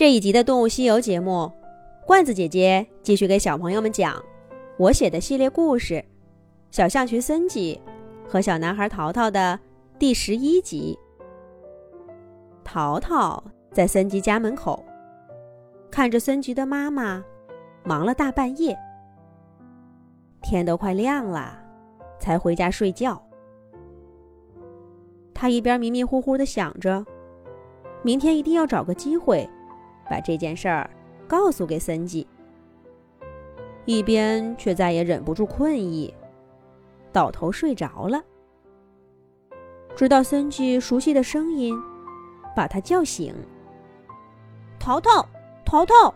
这一集的《动物西游》节目，罐子姐姐继续给小朋友们讲我写的系列故事《小象群森吉和小男孩淘淘》的第十一集。淘淘在森吉家门口看着森吉的妈妈忙了大半夜，天都快亮了，才回家睡觉。他一边迷迷糊糊的想着，明天一定要找个机会。把这件事儿告诉给森吉，一边却再也忍不住困意，倒头睡着了。直到森吉熟悉的声音把他叫醒：“淘淘，淘淘，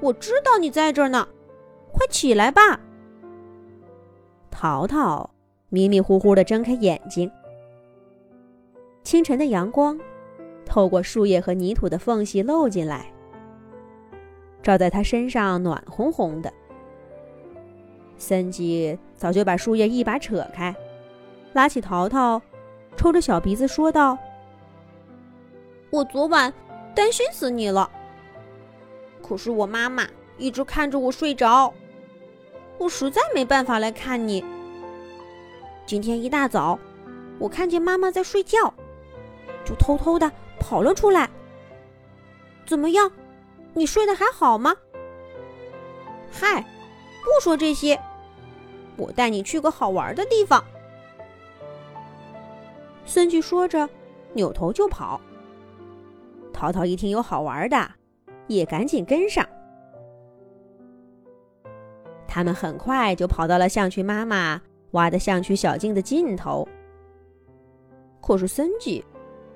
我知道你在这儿呢，快起来吧！”淘淘迷迷糊糊的睁开眼睛，清晨的阳光。透过树叶和泥土的缝隙漏进来，照在他身上暖烘烘的。森吉早就把树叶一把扯开，拉起淘淘，抽着小鼻子说道：“我昨晚担心死你了，可是我妈妈一直看着我睡着，我实在没办法来看你。今天一大早，我看见妈妈在睡觉，就偷偷的。”跑了出来。怎么样？你睡得还好吗？嗨，不说这些，我带你去个好玩的地方。森吉说着，扭头就跑。淘淘一听有好玩的，也赶紧跟上。他们很快就跑到了象群妈妈挖的象群小径的尽头。可是森吉。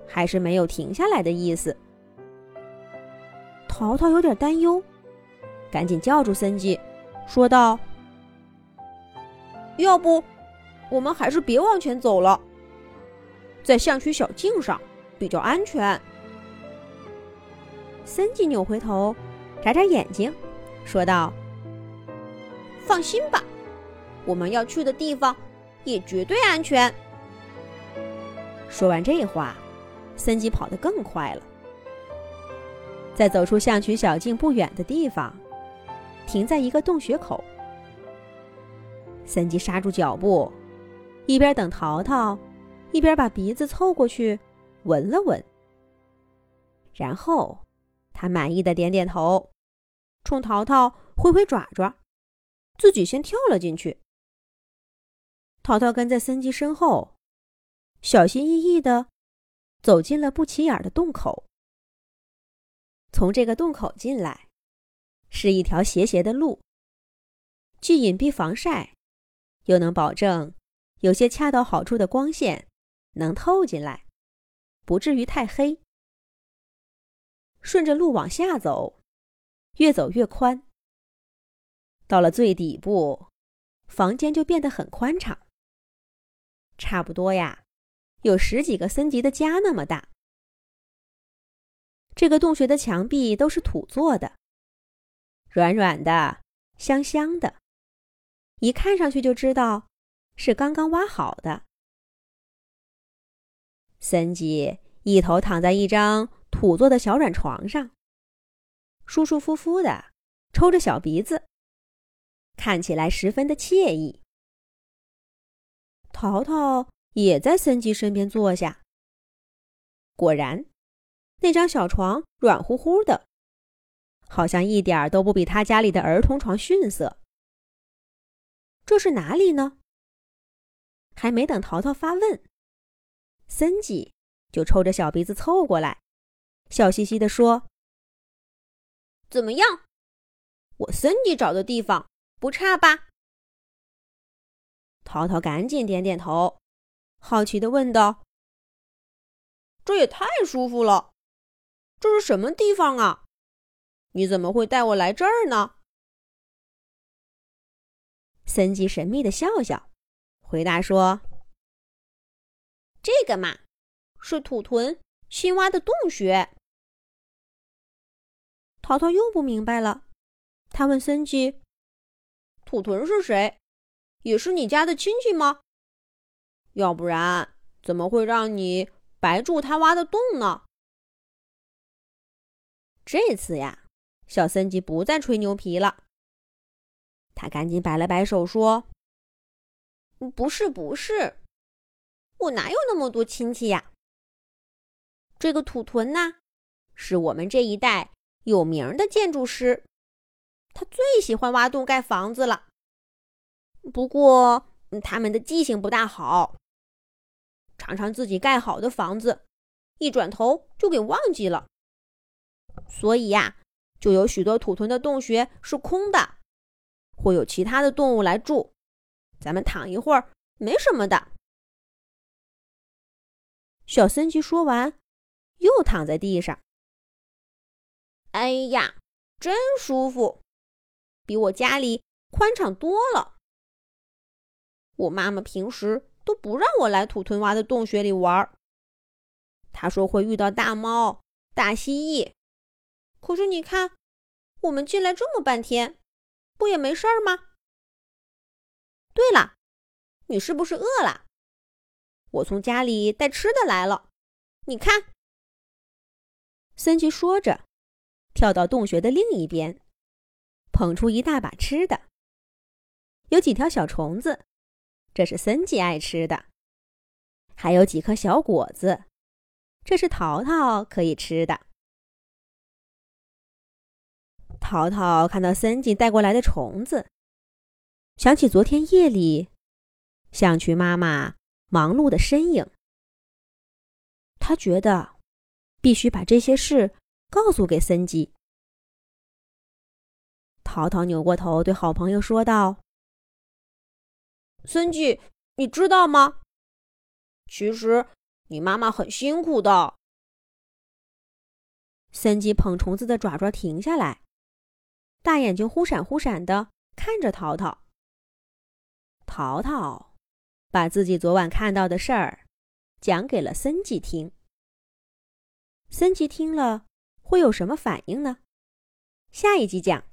还是没有停下来的意思。淘淘有点担忧，赶紧叫住森吉，说道：“要不，我们还是别往前走了，在象区小径上比较安全。”森吉扭回头，眨眨眼睛，说道：“放心吧，我们要去的地方也绝对安全。”说完这话。森吉跑得更快了，在走出象群小径不远的地方，停在一个洞穴口。森吉刹住脚步，一边等淘淘，一边把鼻子凑过去闻了闻。然后，他满意的点点头，冲淘淘挥挥爪爪，自己先跳了进去。淘淘跟在森吉身后，小心翼翼的。走进了不起眼的洞口。从这个洞口进来，是一条斜斜的路，既隐蔽防晒，又能保证有些恰到好处的光线能透进来，不至于太黑。顺着路往下走，越走越宽。到了最底部，房间就变得很宽敞，差不多呀。有十几个森吉的家那么大。这个洞穴的墙壁都是土做的，软软的，香香的，一看上去就知道是刚刚挖好的。森吉一头躺在一张土做的小软床上，舒舒服服的抽着小鼻子，看起来十分的惬意。淘淘。也在森吉身边坐下。果然，那张小床软乎乎的，好像一点都不比他家里的儿童床逊色。这是哪里呢？还没等淘淘发问，森吉就抽着小鼻子凑过来，笑嘻嘻地说：“怎么样，我森吉找的地方不差吧？”淘淘赶紧点点头。好奇的问道：“这也太舒服了，这是什么地方啊？你怎么会带我来这儿呢？”森吉神秘的笑笑，回答说：“这个嘛，是土屯新挖的洞穴。”淘淘又不明白了，他问森吉：“土屯是谁？也是你家的亲戚吗？”要不然怎么会让你白住他挖的洞呢？这次呀，小森吉不再吹牛皮了。他赶紧摆了摆手说：“不是，不是，我哪有那么多亲戚呀？这个土屯呢，是我们这一带有名的建筑师，他最喜欢挖洞盖房子了。不过他们的记性不大好，尝尝自己盖好的房子，一转头就给忘记了。所以呀，就有许多土屯的洞穴是空的。”会有其他的动物来住，咱们躺一会儿没什么的。小森吉说完，又躺在地上。哎呀，真舒服，比我家里宽敞多了。我妈妈平时都不让我来土屯娃的洞穴里玩，他说会遇到大猫、大蜥蜴。可是你看，我们进来这么半天。不也没事儿吗？对了，你是不是饿了？我从家里带吃的来了，你看。森吉说着，跳到洞穴的另一边，捧出一大把吃的。有几条小虫子，这是森吉爱吃的；还有几颗小果子，这是淘淘可以吃的。淘淘看到森吉带过来的虫子，想起昨天夜里象群妈妈忙碌的身影。他觉得必须把这些事告诉给森吉。淘淘扭过头对好朋友说道：“森吉，你知道吗？其实你妈妈很辛苦的。”森吉捧虫子的爪爪停下来。大眼睛忽闪忽闪的看着淘淘。淘淘把自己昨晚看到的事儿讲给了森吉听。森吉听了会有什么反应呢？下一集讲。